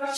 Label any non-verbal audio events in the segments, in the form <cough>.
Hola,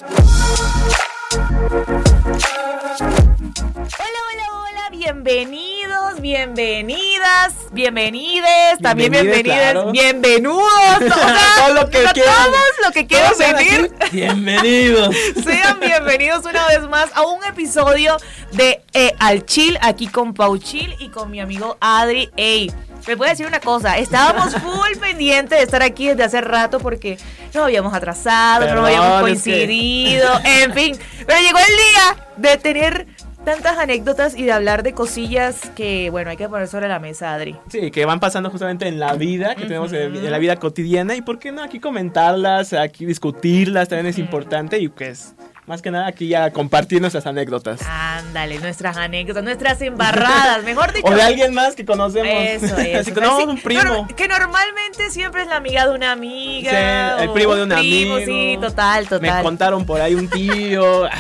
hola, hola, bienvenidos, bienvenidas, bienvenides, también Bienvenides, bienvenidas, claro. bienvenidos, <laughs> o sea, Todo lo que quieran. todos los que quieran venir. aquí, Bienvenidos. <laughs> Sean bienvenidos una vez más a un episodio de eh, Al Chill, aquí con Pau Chill y con mi amigo Adri. Ey, les voy a decir una cosa, estábamos <laughs> full pendientes de estar aquí desde hace rato porque no habíamos atrasado, no Perdón, habíamos es que- coincidido, <laughs> en fin. Pero llegó el día de tener tantas anécdotas y de hablar de cosillas que, bueno, hay que poner sobre la mesa, Adri. Sí, que van pasando justamente en la vida, que tenemos en, en la vida cotidiana. Y por qué no aquí comentarlas, aquí discutirlas, también es importante. Y pues, más que nada, aquí ya compartir nuestras anécdotas. Ándale, nuestras anécdotas, nuestras embarradas, mejor <laughs> dicho. O de alguien más que conocemos. Eso, <laughs> eso. Que no, Sí, un primo. que normalmente siempre es la amiga de una amiga. Sí, el primo de un primo, amigo. Sí, total, Me total. contaron por ahí un tío. <laughs>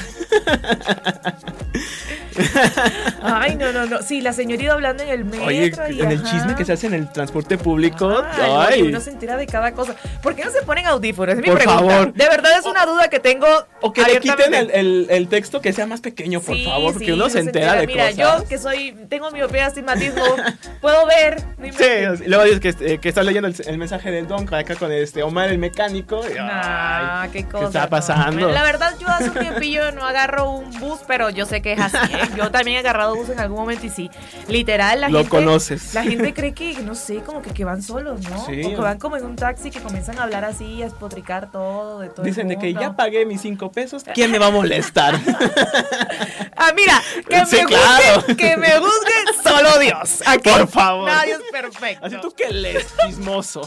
<laughs> Ay, no, no, no. Sí, la señorita hablando en el metro. Oye, y en el ajá. chisme que se hace en el transporte público. Ay, no, Ay. uno se entera de cada cosa. ¿Por qué no se ponen audífonos? Es mi Por pregunta. favor. De verdad es una duda que tengo. O que le quiten el, el- el texto que sea más pequeño, por Sí, favor, porque sí, uno se entera de Mira, cosas. yo que soy, tengo miopía, astigmatismo, puedo ver. no Sí, luego dices que, eh, que estás leyendo el, el mensaje del Don acá con este Omar el mecánico. y, Nah, ay, qué cosa. está no. pasando? La verdad, yo hace un tiempillo no agarro un bus, pero yo sé que es así. <laughs> Yo también he agarrado bus en algún momento y sí. Literal, la Lo gente. conoces. La gente <laughs> cree que, no sé, como que, que van solos, ¿no? Sí. O que van como en un taxi que comienzan a hablar así, a espotricar todo, de todo. Dicen de que ya pagué mis cinco pesos, ¿quién me va a molestar? <laughs> Ah, mira, que Sí, me claro. que me juzgue solo Dios. Aquí Por favor. Nadie es perfecto. Así tú que lees, chismoso.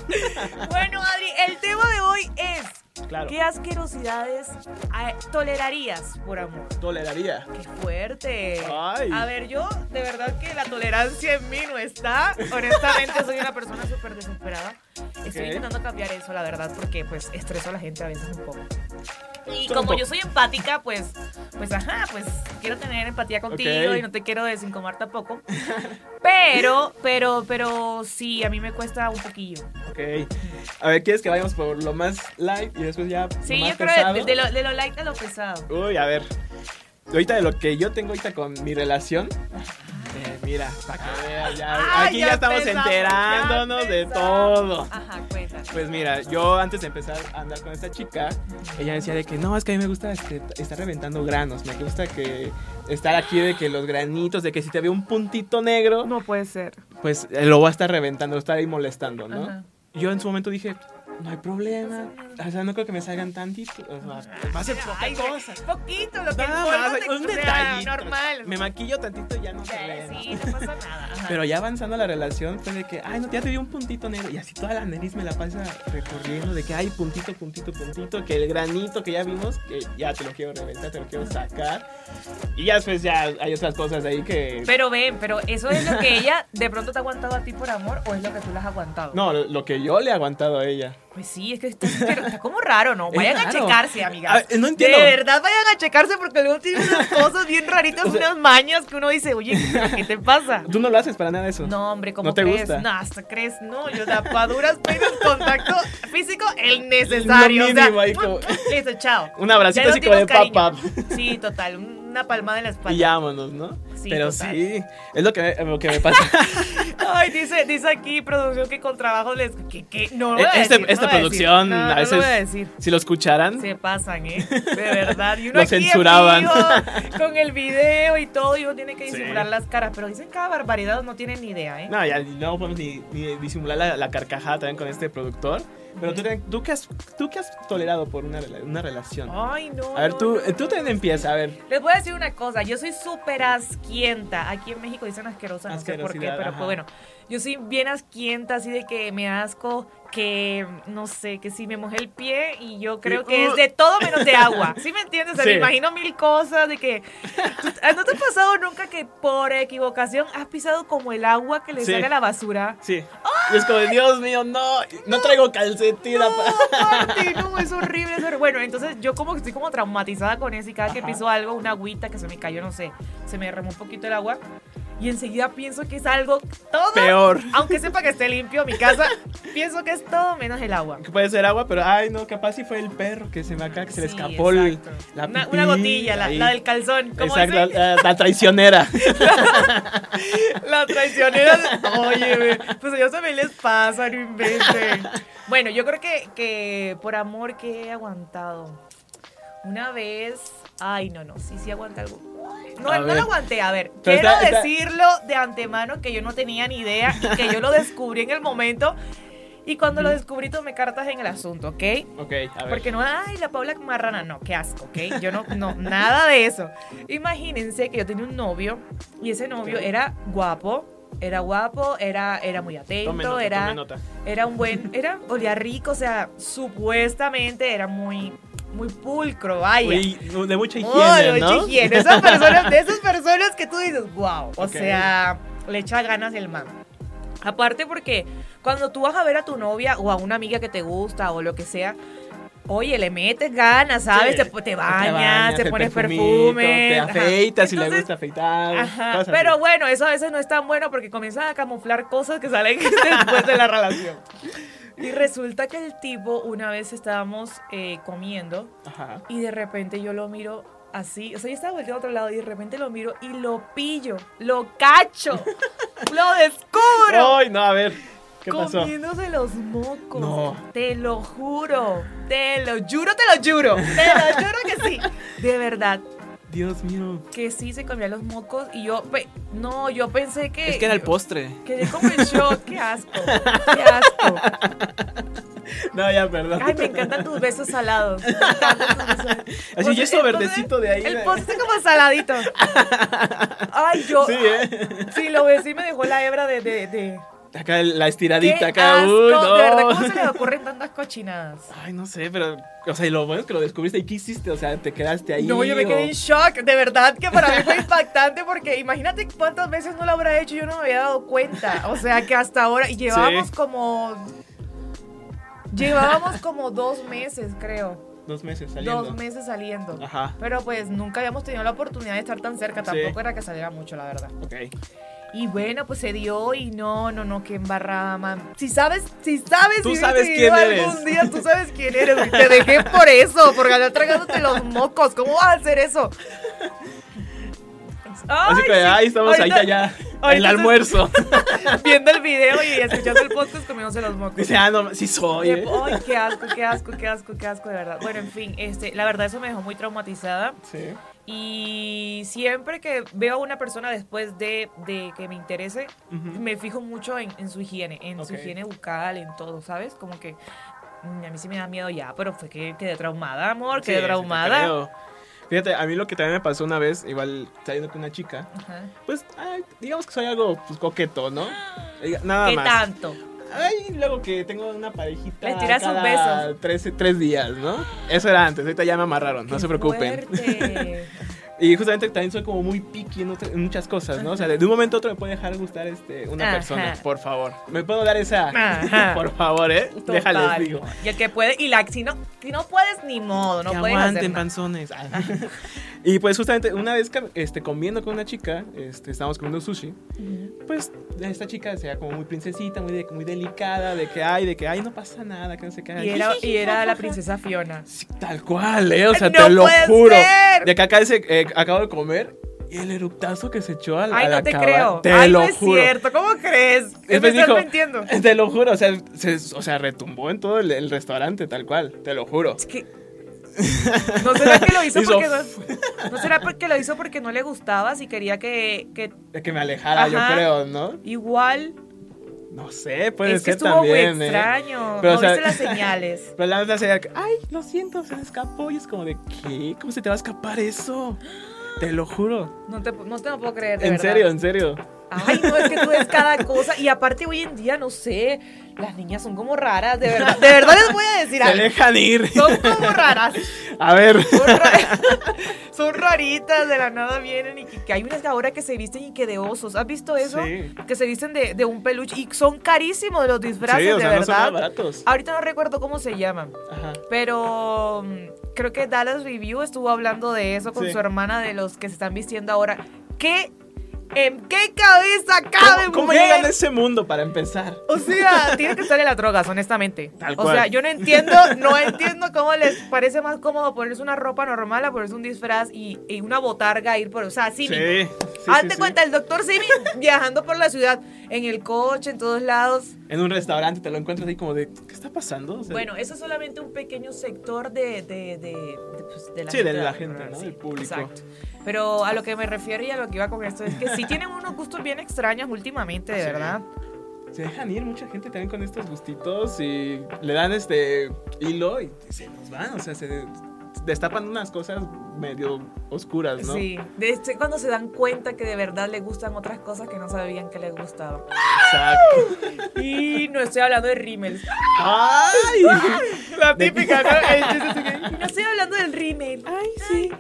Bueno, Adri, el tema de hoy es. Claro. ¿Qué asquerosidades eh, tolerarías por amor? Toleraría. ¡Qué fuerte! Ay. A ver, yo de verdad que la tolerancia en mí no está. Honestamente, soy una persona súper desesperada. Estoy intentando cambiar eso, la verdad, porque pues estreso a la gente a veces un poco. Y como yo soy empática, pues, pues ajá, pues quiero tener empatía contigo y no te quiero desincomodar tampoco. Pero, pero, pero sí, a mí me cuesta un poquillo. Ok. A ver, ¿quieres que vayamos por lo más light y después ya Sí, lo más yo creo de, de lo, de lo light a lo pesado. Uy, a ver. Ahorita de lo que yo tengo ahorita con mi relación. Mira, para que veas, ya. Ay, aquí ya, estamos enterándonos ya de todo. Ajá. Pues mira, yo antes de empezar a andar con esta chica, ella decía de que no, es que a mí me gusta este, estar reventando granos, me gusta que estar aquí de que los granitos, de que si te veo un puntito negro, No puede ser. pues eh, lo voy a estar reventando, lo estar ahí molestando, ¿no? Ajá. Yo en su momento dije, no hay problema, o sea, no creo que me salgan tantitos, o sea, va a ser poca Ay, cosa. Poquito, lo que Nada más, un detallito. normal. Me maquillo tantito y ya no se Sí, ve. sí, no pasa nada. Ajá. Pero ya avanzando la relación fue de que, ay, no, ya te vi un puntito negro. Y así toda la nariz me la pasa recorriendo de que, ay, puntito, puntito, puntito. Que el granito que ya vimos, que ya te lo quiero reventar, te lo quiero sacar. Y ya después ya hay otras cosas ahí que... Pero ven, pero eso es lo que ella de pronto te ha aguantado a ti por amor o es lo que tú le has aguantado. No, lo que yo le he aguantado a ella. Pues sí, es que está, está como raro, ¿no? Vayan a checarse, amigas. A ver, no entiendo. De verdad, vayan a checarse porque luego tiene unas cosas bien raritas, <laughs> O sea- unas mañas que uno dice, oye, ¿qué te pasa? Tú no lo haces para nada eso. No, hombre, ¿cómo ¿No te crees? gusta? No, hasta crees, no, yo da pa' duras penas <laughs> contacto físico el necesario. Lo o sea, mínimo ahí como- <laughs> Listo, chao. Un abracito así como de pap. Sí, total, una palmada en la espalda. Y vámonos, ¿no? Sí, Pero total. sí, es lo que, lo que me pasa. <laughs> Ay, dice, dice aquí producción que con trabajo les. que que No lo voy a Este- decir, no esta lo voy a producción decir. No, a no veces- lo voy a decir. si lo escucharan, Se pasan, ¿eh? De <laughs> verdad. Y uno Lo aquí censuraban. con el video y todo, y uno tiene que Sí. disimular las caras. Pero dicen cada barbaridad, no tienen ni idea, ¿eh? No, ya no podemos ni, ni disimular la, la carcajada también con este productor. Pero tú, tú, qué has, tú qué has tolerado por una, una relación. Ay, no. A ver, no, tú, no, tú también empieza, a ver. Les voy a decir una cosa, yo soy súper asquienta. Aquí en México dicen asquerosa, no sé por qué, pero ajá. pues bueno, yo soy bien asquienta, así de que me asco, que no sé, que si me mojé el pie y yo creo que es de todo menos de agua. ¿Sí me entiendes? O sea, Sí. me imagino mil cosas de que... ¿No te ha pasado nunca que por equivocación has pisado como el agua que le Sí. sale a la basura? Sí. Y es como, Dios mío, no, no traigo calcetín. No, apa- Marty, no, es horrible, es horrible. Bueno, entonces yo como que estoy como traumatizada con eso y cada que Ajá. piso algo, una agüita que se me cayó, no sé, se me derramó un poquito el agua. Y enseguida pienso que es algo todo. Peor. Aunque sepa que esté limpio mi casa, <laughs> pienso que es todo menos el agua. Que puede ser agua, pero ay, no, capaz si fue el perro que se me acá, que se le escapó el- la una, pipí, una gotilla, la, del calzón. ¿Cómo Exacto, la, traicionera. <laughs> La traicionera. <laughs> Oye, pues ellos también les pasa, no inventen. Bueno, yo creo que, que por amor que he aguantado. Una vez. Ay, no, no, sí, sí aguanté algo. No, A no ver. lo aguanté. A ver, Pero quiero está- está- decirlo de antemano que yo no tenía ni idea y que yo lo descubrí en el momento. Y cuando lo descubrí tomé cartas en el asunto, ¿ok? ok, a ver. Porque no, ay, la Paula Marrana, no, qué asco, ¿ok? Yo no, no, nada de eso. Imagínense que yo tenía un novio y ese novio era guapo, era guapo, era, era muy atento, nota, era, era un buen, era, olía rico, o sea, supuestamente era muy, muy pulcro, vaya. Uy, de mucha higiene, mucha ¿no? higiene. Esas personas, de esas personas que tú dices, wow, o Ok. sea, le echa ganas el man. Aparte porque cuando tú vas a ver a tu novia o a una amiga que te gusta o lo que sea, oye, le metes ganas, ¿sabes? Sí. Te, te bañas, te, el pones perfumito, perfume. Te afeitas si le gusta afeitar. Ajá, cosas pero así. bueno, eso a veces no es tan bueno porque comienzan a camuflar cosas que salen <laughs> después de la relación. Y resulta que el tipo, una vez estábamos eh, comiendo Ajá. y de repente yo lo miro así, o sea, yo estaba volteando a otro lado y de repente lo miro y lo pillo, lo cacho, <laughs> lo descubro. Ay, no, a ver. ¿Qué pasó? Comiéndose los mocos. No. Te lo juro. Te lo juro, te lo juro. Te lo juro que sí. De verdad. Dios mío. Que sí se comía los mocos y yo. pe- no, yo pensé que. Es que era el postre. Quedé como en shock. Qué asco. Qué asco. <laughs> No, ya, perdón. Ay, me encantan tus besos salados. Me encantan tus besos salados. <laughs> Así, Pues, y eso verdecito de ahí. El de- postre como saladito. Ay, yo. Sí, ¿eh? Sí, lo besé y me dejó la hebra de. de, de Acá la estiradita, qué acá. asco. Uy, no. De verdad, ¿cómo se le <laughs> ocurren tantas cochinadas? Ay, no sé, pero. O sea, y lo bueno es que lo descubriste. ¿Y qué hiciste? O sea, te quedaste ahí. No, yo me o- quedé en shock. De verdad que para mí fue impactante porque imagínate cuántas veces no lo habrá hecho y yo no me había dado cuenta. O sea que hasta ahora. Y llevábamos Sí. como. Llevábamos como dos meses, creo. Dos meses saliendo. Dos meses saliendo. Ajá. Pero pues nunca habíamos tenido la oportunidad de estar tan cerca. Sí. Tampoco era que saliera mucho, la verdad. Ok. Y bueno, pues se dio y no, no, no, qué embarrada, man. Si sabes, si sabes, Tú si sabes quién eres. algún día, tú sabes quién eres. Y te dejé por eso, por ganar tragándote los mocos. ¿Cómo vas a hacer eso? Así que ahí estamos, Ahorita- ahí ahorita El almuerzo. <laughs> Viendo el video y escuchando el podcast comiéndose los mocos. Dice, ah, no, sí soy. ¿eh? Ay, qué asco, qué asco, qué asco, qué asco, de verdad. Bueno, en fin, este, la verdad eso me dejó muy traumatizada. Sí. Y siempre que veo a una persona después de, de que me interese, me fijo mucho en, en su higiene, en su higiene bucal, en todo, ¿sabes? Como que mm, a mí sí me da miedo ya, pero fue que quedé traumada, amor, quedé sí traumada. Fíjate, a mí lo que también me pasó una vez, igual saliendo con una chica, Ajá. pues, ay, digamos que soy algo pues, coqueto, ¿no? <gasps> Nada ¿Qué más. tanto? Ay, luego que tengo una parejita. Les tiras cada besos. Tres, tres días, ¿no? Eso era antes, ahorita ya me amarraron, no se preocupen. fuerte. <laughs> Y justamente también soy como muy picky en, muchas cosas, ¿no? O sea, de un momento a otro me puede dejar gustar este, una Ajá. persona, por favor. ¿Me puedo dar esa? Ajá. <laughs> por favor, ¿eh? Total, Déjales, digo. Y el que puede, y la, si no, si no puedes, ni modo, no que puedes hacer aguanten nada. panzones. Ah. <laughs> y pues justamente una vez este, comiendo con una chica, este, estábamos comiendo sushi, pues esta chica sea como muy princesita, muy, de- muy delicada, de que ay, de que ay, no pasa nada, que no se qué. Y era, y era la princesa Fiona. Sí, tal cual, ¿eh? O sea, ¡No te lo juro. ser! De que acá ese, eh, acabo de comer y el eructazo que se echó al, Ay, al no te acabar, creo. Te Ay, lo no es juro. cierto. ¿Cómo crees? ¿Me Después estás dijo, mintiendo? <laughs> Te lo juro, o sea, se, o sea, retumbó en todo el, el restaurante, tal cual, te lo juro. Es que- ¿No será que lo hizo, Hizo porque no, ¿no será porque lo hizo porque no le gustaba? Si quería que, que que me alejara, yo creo, ¿no? igual No sé, puede es que ser estuvo también, muy ¿eh? extraño. Pero, no o sea- viste las <laughs> señales. Pero la sería que, ay, lo siento, se me escapó. Y es como de, ¿qué? ¿Cómo se te va a escapar eso? Te lo juro. No te, no te lo puedo creer. de En verdad. serio, en serio. Ay, no, es que tú ves cada cosa. Y aparte, hoy en día, no sé, las niñas son como raras, de verdad. De verdad les voy a decir Se algo. dejan ir. Son como raras. A ver. Son, ra- <laughs> son raritas, de la nada vienen y que, que hay unas ahora que se visten y que de osos. ¿Has visto eso? Sí. Que se visten de, de un peluche y son carísimos los disfraces, Sí, o de no son nada verdad. baratos. Ahorita no recuerdo cómo se llaman, Ajá. pero mm, creo que Dallas Review estuvo hablando de eso con Sí. su hermana de los que se están vistiendo ahora. ¿Qué ¿En qué cabeza cabe, ¿Cómo, cómo llegan a ese mundo para empezar? O sea, <laughs> tiene que estar en las drogas, honestamente. Tal o cual. sea, yo no entiendo, no entiendo cómo les parece más cómodo ponerse una ropa normal a ponerse un disfraz y, y una botarga ir por, o sea, cínico. sí, Hazte sí, sí. cuenta, el doctor Simi <laughs> viajando por la ciudad, en el coche, en todos lados. En un restaurante te lo encuentras ahí como de, ¿qué está pasando? O sea, Bueno, eso es solamente un pequeño sector de, de, de, de, pues, la Sí, gente. de la gente, ¿no? Del público. Exacto. Pero a lo que me refiero y a lo que iba con esto es que sí tienen unos gustos bien extraños últimamente, de Sí. verdad. se dejan ir mucha gente también con estos gustitos y le dan este hilo y se nos van, o sea, se destapan unas cosas medio oscuras, ¿no? Sí, de este- cuando se dan cuenta que de verdad les gustan otras cosas que no sabían que les gustaban. Exacto. Y no estoy hablando de rímel. ¡Ay! <laughs> La típica, ¿no? El chiste así que, "Y no estoy hablando del rímel. Ay, sí.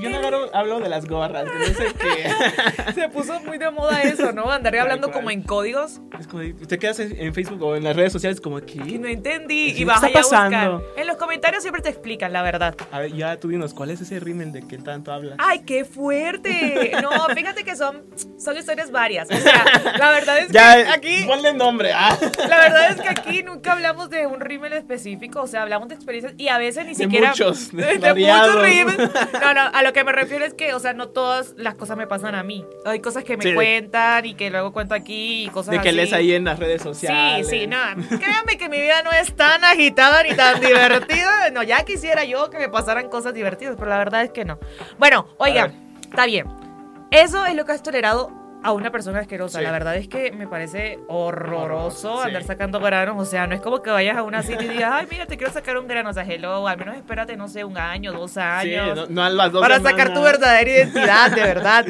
Yo no agarro- hablo de las gorras, que no sé qué. Se puso muy de moda eso, ¿no? Andar Tal hablando como en códigos. Es como, te quedas en Facebook o en las redes sociales como Y que... no entendí. Y vas ¿qué allá está a buscar. En los comentarios siempre te explican, la verdad. A ver, ya tú dinos, ¿cuál es ese rímel de que tanto hablas? ¡Ay, qué fuerte! No, fíjate que son, son historias varias. O sea, la verdad es ya, que aquí. ponle nombre, ah. La verdad es que aquí nunca hablamos de un rímel específico, o sea, hablamos de experiencias y a veces ni De siquiera. muchos, <laughs> de de, muchos rímels. No, no, a lo que me refiero es que, o sea, no todas las cosas me pasan a mí. Hay cosas que me Sí. cuentan y que luego cuento aquí y cosas De que así. lees ahí en las redes Sí, sociales. sí, no. Créanme que mi vida no es tan agitada ni tan divertida. No, ya quisiera yo que me pasaran cosas divertidas, pero la verdad es que no. Bueno, oigan, está bien. Eso es lo que has tolerado a una persona asquerosa. Sí. La verdad es que me parece horroroso Horror, sí. andar sacando granos. O sea, no es como que vayas a una cita y digas, ay, mira, te quiero sacar un grano. O sea, hello, al menos espérate, no sé, un año, dos Sí, años. no, no a las dos para sacar tu verdadera identidad, de verdad.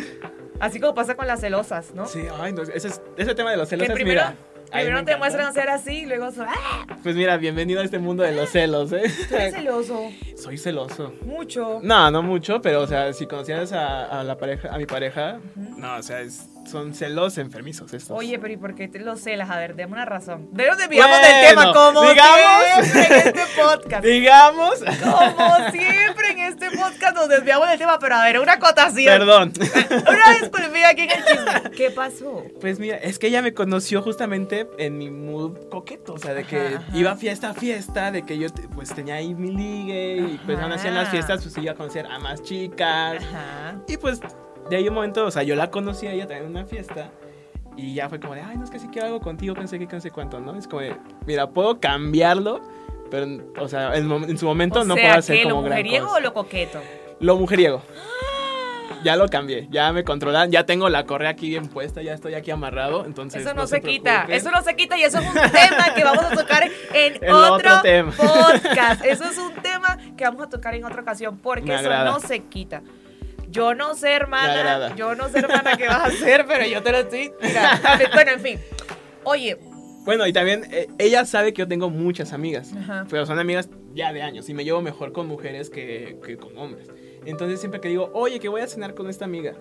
Así como pasa con las celosas, ¿no? Sí, ay, no, ese, es- ese tema de los celos que es, primero, mira. primero me te muestran ser así y luego ¡ah! Pues mira, bienvenido a este mundo de los celos, ¿eh? Tú eres celoso. Soy celoso. Mucho. No, no mucho, pero o sea, si conocieras a, a la pareja, a mi pareja, no, o sea, es- son celos enfermizos estos. Oye, pero ¿y por qué te lo celas? A ver, dame una razón. De dónde desviamos del Bueno, tema, como digamos- siempre en este <laughs> podcast. Digamos, Como siempre en este podcast nos desviamos del tema, pero a ver, una acotación. perdón. <laughs> Una disculpilla aquí en el chisme. ¿Qué pasó? Pues mira, es que ella me conoció justamente en mi mood coqueto, o sea, de que Ajá, ajá. iba fiesta a fiesta, de que yo pues tenía ahí mi ligue y pues aún así en las fiestas pues iba a conocer a más chicas. Ajá. Y pues de ahí un momento, o sea, yo la conocí a ella también en una fiesta. Y ya fue como de, ay, no es que sí quiero algo contigo, pensé que no sé cuánto, ¿no? Es como de, mira, puedo cambiarlo, pero, o sea, en, en su momento o no sea, puedo hacer ¿qué, como lo gran mujeriego cosa. o lo coqueto? Lo mujeriego. Ya lo cambié, ya me controlan, ya tengo la correa aquí bien puesta, ya estoy aquí amarrado, entonces Eso no, se, quita, preocupen. eso no se quita y eso es un tema que vamos a tocar en <laughs> El otro, otro tema. podcast. Eso es un tema que vamos a tocar en otra ocasión porque Me eso agrada. no se quita. Yo no sé, hermana, yo no sé, hermana, qué vas a hacer, pero yo te lo estoy. Mira, bueno, en fin. Oye, Bueno, y también eh, ella sabe que yo tengo muchas amigas, Ajá. pero son amigas ya de años y me llevo mejor con mujeres que, que con hombres. Entonces siempre que digo, oye, que voy a cenar con esta amiga.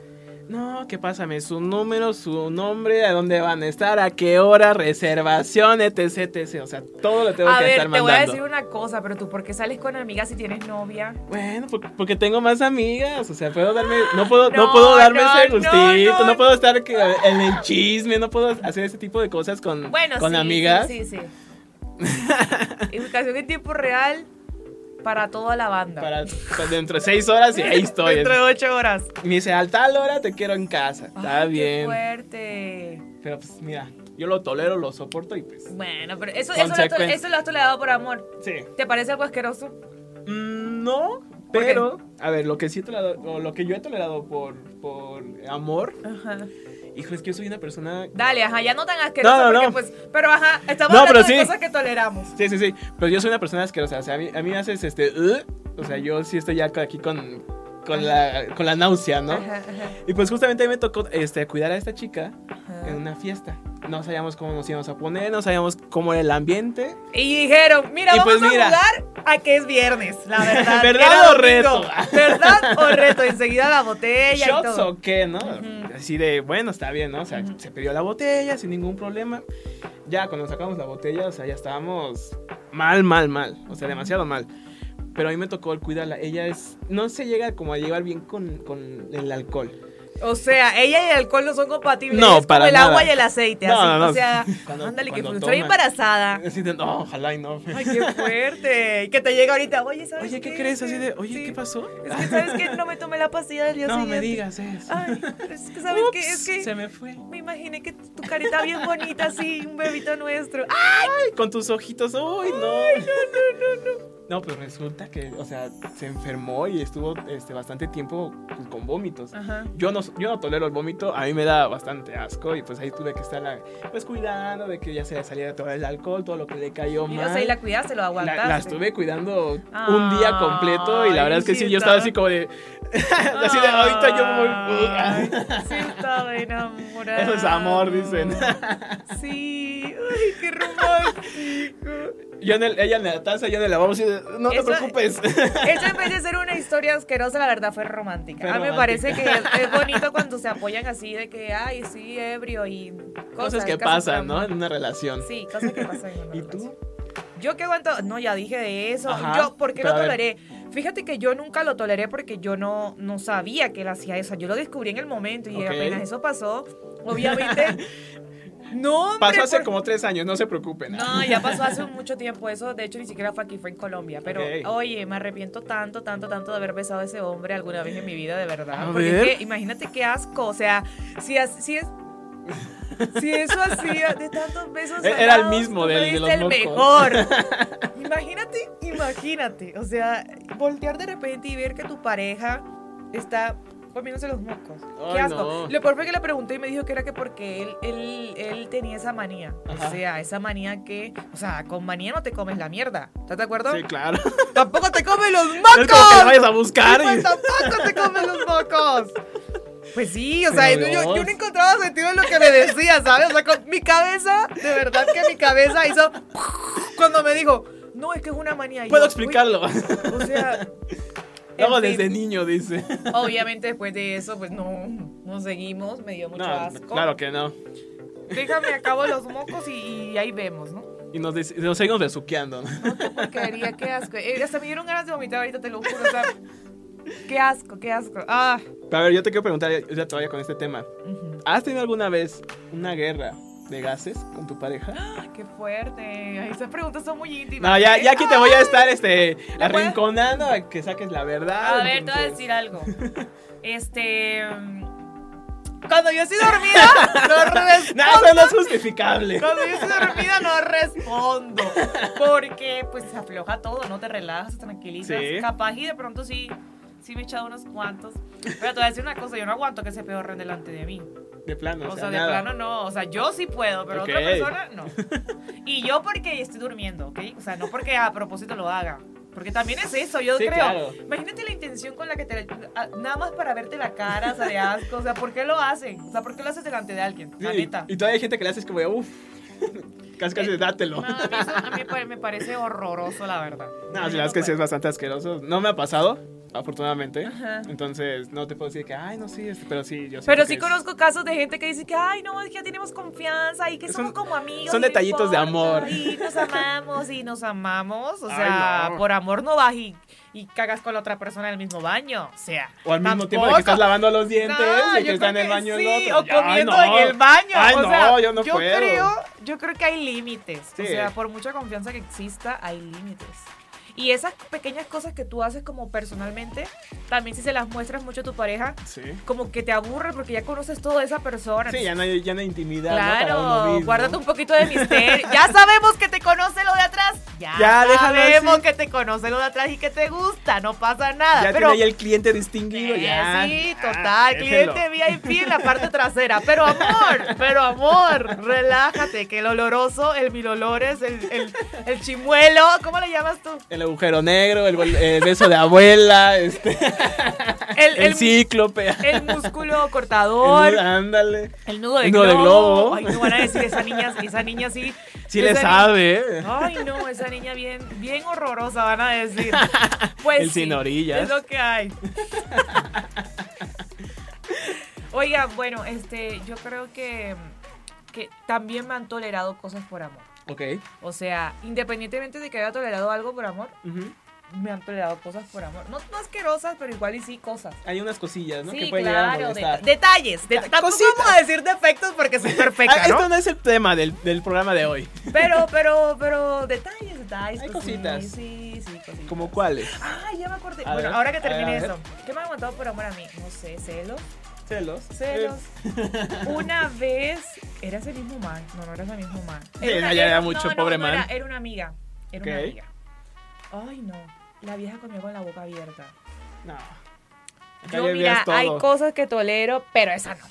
No, ¿qué pásame? Su número, su nombre, a dónde van a estar, a qué hora, reservación, etc, etc. O sea, todo lo tengo a que ver, estar te voy a mandando. decir una cosa, pero tú, ¿por qué sales con amigas si tienes novia? Bueno, por- porque tengo más amigas, o sea, puedo darme, no puedo, no, No, puedo darme no, ese gustito, no, no. puedo estar en el chisme, no puedo hacer ese tipo de cosas con, Bueno, con sí, amigas. sí, sí, sí. <laughs> Educación en tiempo real para toda la banda. Para, para dentro de seis horas y ahí estoy. Dentro de ocho horas. Me dice, a tal hora te quiero en casa. Está Ay, Qué bien. fuerte. Pero pues mira, yo lo tolero, lo soporto y pues. Bueno, pero eso, eso, lo, eso lo has tolerado por amor. Sí. ¿Te parece algo asqueroso? Mm, no, pero. A ver, lo que sí he tolerado, o lo que yo he tolerado por, por amor, Ajá. Hijo, es que yo soy una persona. Dale, ajá, ya no tan asqueroso No, no, porque no. pues, pero ajá, estamos No, hablando de sí. cosas que toleramos. Sí, sí, sí. Pero yo soy una persona asquerosa. O sea, a mí, a mí me haces este. "Ugh". o sea, yo sí estoy ya aquí con, con, la, con la náusea, ¿no? Ajá, ajá, Y pues justamente a mí me tocó este, cuidar a esta chica. En una fiesta. No sabíamos cómo nos íbamos a poner, no sabíamos cómo era el ambiente. Y dijeron, mira, Y vamos pues mira. a jugar a que es viernes, la <laughs> verdad. ¿Verdad o reto? ¿Verdad o <laughs> reto? Enseguida la botella y ¿Shots todo. o qué, no? Así de, bueno, está bien, ¿no? O sea, se pidió la botella sin ningún problema. Ya cuando sacamos la botella, o sea, ya estábamos mal, mal, mal. O sea, demasiado mal. Pero a mí me tocó el cuidarla. Ella es. No se llega como a llevar bien con, con el alcohol. O sea, ella y el alcohol no son compatibles. No, es como para el nada. agua y el aceite. No, así. no, no. O sea, Cuando- ándale, que cuando estoy tomas. embarazada. <laughs> Así de, no, ojalá y no. Ay, qué fuerte. Y que te llega ahorita, oye, ¿sabes Oye, ¿qué crees? Así de, oye, Sí. ¿qué pasó? Es que, ¿sabes que No me tomé la pastilla del día No siguiente. me digas eso. Ay, es que, ¿sabes qué? Es que se me fue. me imaginé que tu carita bien bonita, así, un bebito nuestro. ¡Ay! Ay, con tus ojitos. Uy, no. no, no, no, no. No, pues resulta que, o sea, se enfermó y estuvo este, bastante tiempo pues, con vómitos. Ajá. Yo no, yo no tolero el vómito, a mí me da bastante asco y pues ahí tuve que estar pues cuidando de que ya se le saliera todo el alcohol, todo lo que le cayó Y, mal. o sea, y la cuidaste, lo La- aguantaste. la estuve cuidando un día completo y la Ay, verdad es que sí yo estaba así como de... <laughs> así de, ahorita yo me voy... <laughs> Sí, estaba enamorada. Eso es amor, dicen. Sí, qué romántico. Yo en el- ella en la taza, yo en el lavabo no te Eso- preocupes. <laughs> Eso en vez de ser una historia asquerosa, la verdad fue romántica. Fue a mí me romántica. parece que es, es bonito cuando se <laughs> apoyan así de que, ay, sí, ebrio y cosas, Cosas que pasan, ¿no? En una relación. Sí, cosas que pasan en una <laughs> ¿Y relación. tú? Yo que aguanto, no, ya dije de eso. Ajá, yo, ¿por qué lo toleré? Fíjate que yo nunca lo toleré porque yo no, no sabía que él hacía eso. Yo lo descubrí en el momento y Ok. apenas eso pasó, obviamente. No, hombre, Pasó hace por- como tres años, no se preocupen. No, ya pasó hace mucho tiempo eso. De hecho, ni siquiera fue aquí, fue en Colombia. Pero, oye, me arrepiento tanto, tanto, tanto de haber besado a ese hombre alguna vez en mi vida, de verdad. A Porque ver. es que, imagínate qué asco. O sea, si, as- si es. Si eso hacía de tantos besos. Era el mismo del- de los el mocos. mejor. <laughs> Imagínate, imagínate. O sea, voltear de repente y ver que tu pareja está comiéndose los mocos. Qué asco. no. Lo peor fue que le pregunté y me dijo que era que porque él, él, él tenía esa manía. Ajá. O sea, esa manía que. O sea, con manía no te comes la mierda. ¿Estás de acuerdo? Sí, claro. <laughs> Tampoco te comes los mocos. <laughs> es como que vayas a buscar Y pues y... tampoco te comes los mocos. Pues sí, o sea, yo, yo no encontraba sentido en lo que me decía, ¿sabes? O sea, con mi cabeza, de verdad que mi cabeza hizo cuando me dijo, no, es que es una manía. Puedo yo, explicarlo. "Uy", O sea, <laughs> Fin. desde niño, dice. obviamente después de eso, pues no, no seguimos, me dio mucho No, asco. claro que no. Déjame acabo los mocos y, y ahí vemos, ¿no? Y nos, des- nos seguimos besuqueando. ¿no? No, qué porquería, qué asco. Eh, hasta me dieron ganas de vomitar ahorita, te lo juro. O sea, qué asco, qué asco. Ah. A ver, yo te quiero preguntar, ya todavía con este tema. ¿Has tenido alguna vez una guerra de gases con tu pareja? Ay, qué fuerte. Esas preguntas son muy íntimas. No, ya, ¿eh? ya aquí te voy a estar este, arrinconando a que saques la verdad. A ver, te voy a entonces- decir algo. Este. mm, Cuando yo estoy dormida, <laughs> no respondo. No, eso no es justificable. Cuando yo estoy dormida, no respondo. Porque, pues, se afloja todo, no te relajas, te tranquilizas. Sí. Capaz y de pronto sí, sí me he echado unos cuantos. Pero te voy a decir una cosa: yo no aguanto que se pedorren delante de mí. De plano, O sea, de nada. plano no. O sea, yo sí puedo, pero otra persona no. Y yo porque estoy durmiendo, ¿ok? O sea, no porque a propósito lo haga. Porque también es eso, yo Sí, creo. claro. Imagínate la intención con la que te. a- Nada más para verte la cara, o sea, de asco. O sea, ¿por qué lo hacen? O sea, ¿por qué lo haces delante de alguien? La Sí, neta. y todavía hay gente que le haces como, uff, <laughs> casi casi Eh, dátelo. No, a mí, eso- a mí me parece horroroso, la verdad. No, A la verdad es que sí es bastante asqueroso. No me ha pasado, afortunadamente. Ajá. Entonces, no te puedo decir que, ay, no, sí, este, pero sí, yo Pero sí que es- conozco casos de gente que dice que, ay, no, es que ya tenemos confianza y que Son- somos como amigos. son no detallitos de amor. Y nos <laughs> amamos y nos amamos. O Ay, sea, no. por amor no vas y, y cagas con la otra persona en el mismo baño. O sea, O al mismo tampoco. tiempo de que estás lavando los dientes No, y que está en el baño el otro. O Ya, ay, comiendo no. en el baño. Ay, o no, sea, yo no puedo. Creo, yo creo que hay límites. Sí. O sea, por mucha confianza que exista, hay límites. Y esas pequeñas cosas que tú haces como personalmente, también si se las muestras mucho a tu pareja, Sí. como que te aburre porque ya conoces todo de esa persona. Sí, ya no hay, ya no hay intimidad. ¿no? Claro, mismo. guárdate un poquito de misterio. Ya sabemos que te conoce lo de atrás. Ya, Ya, sabemos que te conoce lo de atrás y que te gusta. No pasa nada. Ya pero tiene ahí el cliente distinguido, Eh, ya. Sí, Ah, total. déjelo. cliente VIP en la parte trasera. Pero amor, pero amor, relájate. Que el oloroso, el mil olores, el, el, el chimuelo. ¿Cómo le llamas tú? El agujero negro, el, el beso de abuela, este, <laughs> El, el, cíclope. el músculo <laughs> cortador. El- ándale. El nudo de El nudo de globo. globo. Ay, no van a decir esa niña, esa niña sí. <laughs> Sí le sabe, ¿eh? Ay, no, esa niña bien, bien horrorosa, van a decir. Pues El sin orillas. Es lo que hay. Oiga, bueno, este, yo creo que, que también me han tolerado cosas por amor. Ok. O sea, independientemente de que haya tolerado algo por amor, Ujú. me han tolerado cosas por amor. No, no asquerosas, pero igual y sí cosas. Hay unas cosillas, ¿no? Sí, que pueden llegar a claro, molestar. deta- detalles. de- Ah, tampoco cositas. vamos a decir defectos porque soy Ah, perfecta, Esto ¿no? no es el tema del, del programa de hoy. Pero, pero, pero, detalles, detalles. Hay pues sí, cositas. Sí, sí, cositas. ¿Como cuáles? Ay, ya me acordé. A bueno, ver, ahora que a termine a eso. ¿Qué me ha aguantado por amor a mí? No sé, celos. Celos. Celos. <laughs> Una vez, ¿era ese mismo man? No, no era ese mismo man. Sí, ya era mucho, no, pobre no, man. Era, era una amiga. Era una amiga. Ay, no. La vieja comió con la boca abierta. no. Yo, mira, hay cosas que tolero, pero esa no.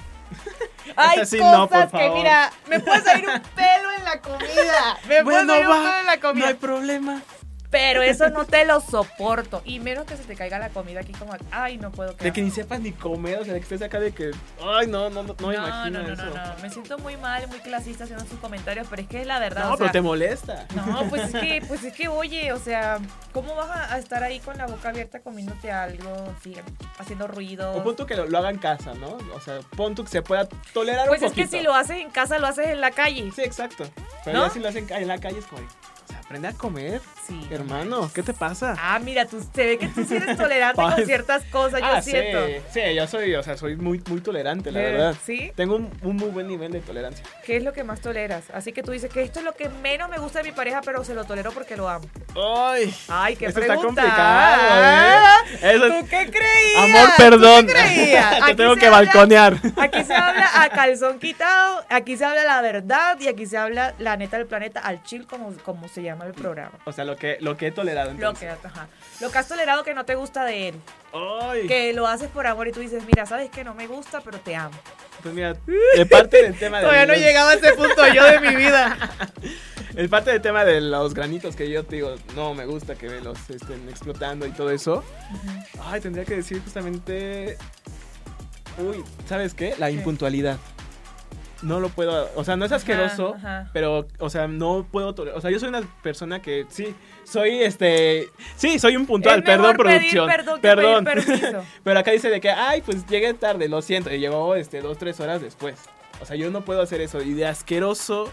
<laughs> Hay sí cosas no, por que, mira, me puede salir un pelo en la comida. Me puede Bueno, salir un va, pelo en la No comida. hay problema. Pero eso no te lo soporto. Y menos que se te caiga la comida aquí como, ay, no puedo De quedar. que ni sepas ni comer, o sea, de que estés acá de que. Ay, no, no, no, no me no, imagino no, no, eso. no, no. Me siento muy mal, muy clasista haciendo sus comentarios, pero es que es la verdad. No, o pero sea, te molesta. No, pues es que, <laughs> pues es que, oye, o sea, ¿cómo vas a, estar ahí con la boca abierta comiéndote algo, sí, haciendo ruido? O pon tú que lo, lo haga en casa, ¿no? O sea, pon tú que se pueda tolerar Pues un es que poquito. si lo haces en casa, lo haces en la calle. Sí, exacto. Pero ya si lo hacen ca- en la calle es como, de, o sea, aprende a comer. Sí. Hermano, ¿qué te pasa? Ah, mira, tú se ve que tú sí eres <laughs> tolerante con ciertas cosas, yo Ah, siento. sí, yo soy, o sea, soy muy, muy tolerante, la verdad. ¿Sí? Tengo un, un muy buen nivel de tolerancia. ¿Qué es lo que más toleras? Así que tú dices que esto es lo que menos me gusta de mi pareja, pero se lo tolero porque lo amo. Ay, Ay, qué Esto está complicado, ¿eh? Eso- ¿Tú qué creías? amor, ¿Tú perdón. qué creías? <laughs> Te tengo que habla- balconear. Aquí se habla a <laughs> calzón quitado, aquí se habla la verdad y aquí se habla la neta del planeta al chill como, como se llama el programa. O sea, lo que, lo que he tolerado Lo entonces. que, ajá. lo que has tolerado que no te gusta de él, Ay, que lo haces por amor y tú dices, mira, sabes que no me gusta, pero te amo. pues mira, de parte del tema de Todavía no los- llegaba a ese punto yo de mi vida. <laughs> El parte del tema de los granitos que yo te digo, no me gusta que los estén explotando y todo eso. Ay, tendría que decir justamente. Uy, ¿sabes qué? La impuntualidad. No lo puedo. O sea, no es asqueroso, Ajá, ajá. pero, o sea, no puedo. O sea, yo soy una persona que sí, soy este. Sí, soy un puntual, perdón, producción. perdón que perdón. <laughs> pero acá dice de que, ay, pues llegué tarde, lo siento. Y llegó este, dos, tres horas después. O sea, yo no puedo hacer eso. Y de asqueroso.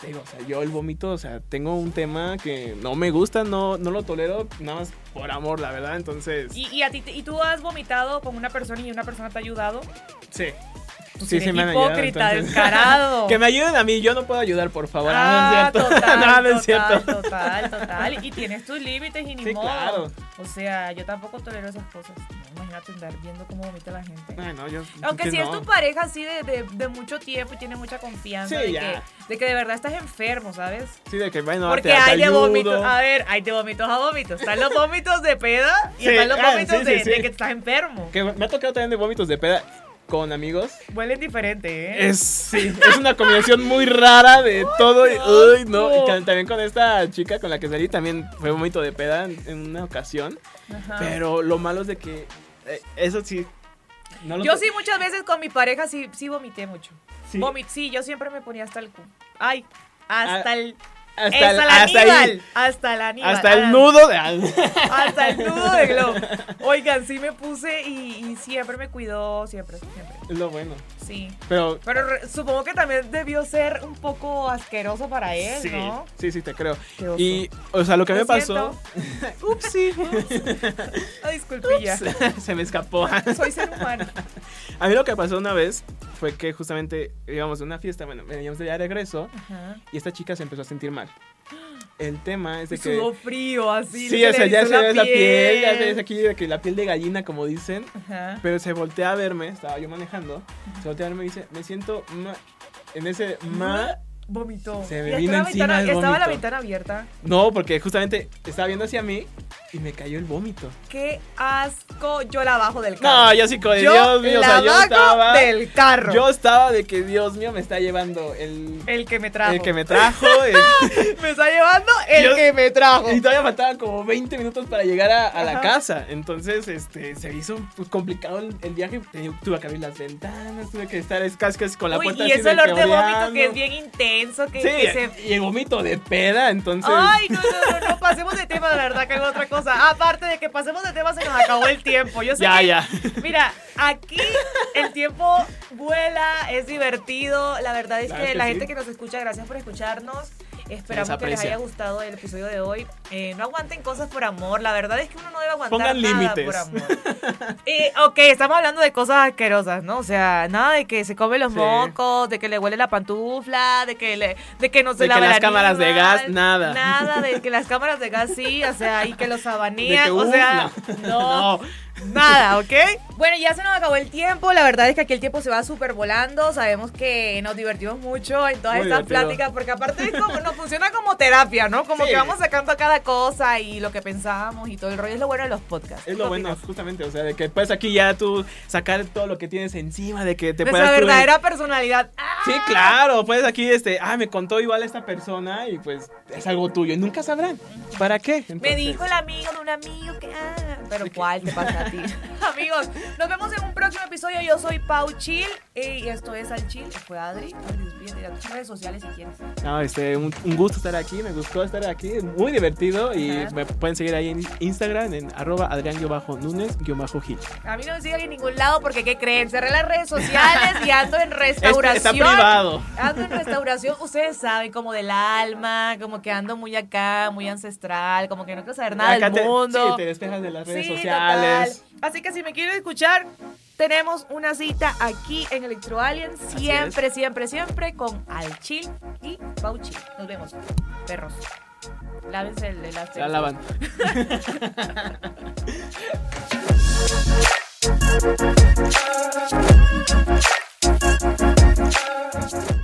te digo, o sea, yo el vómito, o sea, tengo un tema que no me gusta, no, no lo tolero, nada más por amor, la verdad. Entonces, ¿Y, y, a ti, ¿Y tú has vomitado con una persona y una persona te ha ayudado? sí. Tú Sí, eres sí me ayudado, hipócrita, descarado. <laughs> Que me ayuden a mí, yo no puedo ayudar, por favor. Ah, Ah, no es cierto. total, <laughs> no, no es total, cierto. total, <laughs> total. Y tienes tus límites y ni Sí, modo. claro. O sea, yo tampoco tolero esas cosas. No, imagínate andar viendo cómo vomita la gente. Ay, no, yo, Aunque que si no. es tu pareja así de, de, de mucho tiempo y tiene mucha confianza Sí, de, que, de que de verdad estás enfermo, ¿sabes? Sí, de que bueno, Porque te- te hay de vómitos. A ver, hay de vómitos a vómitos. Están los vómitos de peda y Sí, están los ah, vómitos sí, sí, sí. de que estás enfermo. Que me ha tocado también de vómitos de peda con amigos. Huelen diferente, ¿eh? Es, sí, es una combinación muy rara de todo. y- uy, no. Y también con esta chica con la que salí también fue vómito de peda en, en una ocasión. Ajá. Pero lo malo es de que eh, eso sí. No lo Yo sí muchas veces con mi pareja sí, sí vomité mucho. Sí. Vomit, sí, yo siempre me ponía hasta el cu. Ay, hasta Ah, el. Hasta, el, hasta aníbal, ahí. Hasta el aníbal. Hasta el nudo de. Hasta el nudo de globo. <laughs> Oigan, sí me puse y, y siempre me cuidó, siempre, siempre. Es lo bueno. Sí. Pero. Pero re- supongo que también debió ser un poco asqueroso para él, sí, ¿no? sí, sí, te creo. Y, o sea, lo que me pasó. <laughs> Upsi. Ay, disculpilla. <laughs> Se me escapó. Soy ser humano. A mí lo que pasó una vez fue que justamente íbamos a una fiesta, bueno, veníamos de regreso Ajá. y esta chica se empezó a sentir mal. El tema es de que... Sudó frío, así. Sí, o sea, ya se ve la piel, ya se ve aquí de que la piel de gallina, como dicen. Ajá. Pero se voltea a verme, estaba yo manejando, se voltea a verme y dice, me siento ma... En ese ma... Vomitó. Se me vino estaba la encima ventana- el Estaba la ventana abierta. No, porque justamente estaba viendo hacia mí y me cayó el vómito. Qué asco. Yo la bajo del carro. No, yo sí, Yo Dios mío, o sea, yo bajo estaba... del carro. Yo estaba de que, Dios mío, me está llevando el... el que me trajo. El que me trajo. <laughs> el- Me está llevando el Yo- que me trajo. Y todavía faltaban como 20 minutos para llegar a, a la casa. Entonces, este, se hizo pues, complicado el, el viaje. Tuve que abrir las ventanas, tuve que estar es- casi, casi con la Uy, puerta y ese olor de vómito que es bien intenso, que, Sí, que se... y el vómito de peda, entonces... Ay, no, no, no, no, pasemos de tema, de verdad que hay otra cosa. Aparte de que pasemos de tema, se nos acabó el tiempo. Yo sé ya, que- ya. Mira, aquí el tiempo vuela, es divertido. La verdad es Claro que, que la sí. gente que nos escucha, gracias por escucharnos. Esperamos que les haya gustado el episodio de hoy. Eh, no aguanten cosas por amor. La verdad es que uno aguantar Pongan nada límites. por amor. <laughs> Eh, ok, estamos hablando de cosas asquerosas, ¿no? O sea, nada de que se come los Sí. mocos, de que le huele la pantufla, de que le, de que no se De que lava las el cámaras de animal, gas, nada. Nada de que las cámaras de gas sí, o sea, y que los <laughs> De abanían, que, o sea, no. no. <laughs> Nada, ¿ok? Bueno, ya se nos acabó el tiempo. La verdad es que aquí el tiempo se va súper volando. Sabemos que nos divertimos mucho en todas Muy estas divertido. pláticas, porque aparte es como, nos funciona como terapia, ¿no? Como Sí. que vamos sacando cada cosa y lo que pensamos y todo el rollo. Es lo bueno de los podcasts. Es lo ¿Qué bueno, opinas? justamente, o sea, de que puedes aquí ya tú sacar todo lo que tienes encima, de que te Nuestra puedas tú- verdadera personalidad. ¡Ah! Sí, claro, puedes aquí, este, ah, me contó igual esta persona y pues es algo tuyo y nunca sabrán. ¿Para qué? Me dijo el amigo de un amigo que. Ah, pero ¿cuál te pasa <laughs> Amigos, nos vemos en un próximo episodio. Yo soy Pau Chill y esto es Al Chill. Fue Adri. Adri, despídete de tus redes sociales si quieres. No, este, un, un gusto estar aquí, me gustó estar aquí, muy divertido y Ajá. me pueden seguir ahí en Instagram en arroba adrián-núñez-gil. A mí no me siguen en ningún lado porque, ¿qué creen? Cerré las redes sociales y ando en <laughs> Este restauración. está privado. Ando en restauración, ustedes saben, como del alma, como que ando muy acá, muy ancestral, como que no quiero saber nada Acá del te, mundo. sí, te despejas de las redes Sí, sociales. total. Así que si me quieren escuchar, tenemos una cita aquí en Electro Alien, siempre, siempre, siempre con Alchil y Bauchil. Nos vemos, perros. Lávense el elástico. La lavan. <laughs>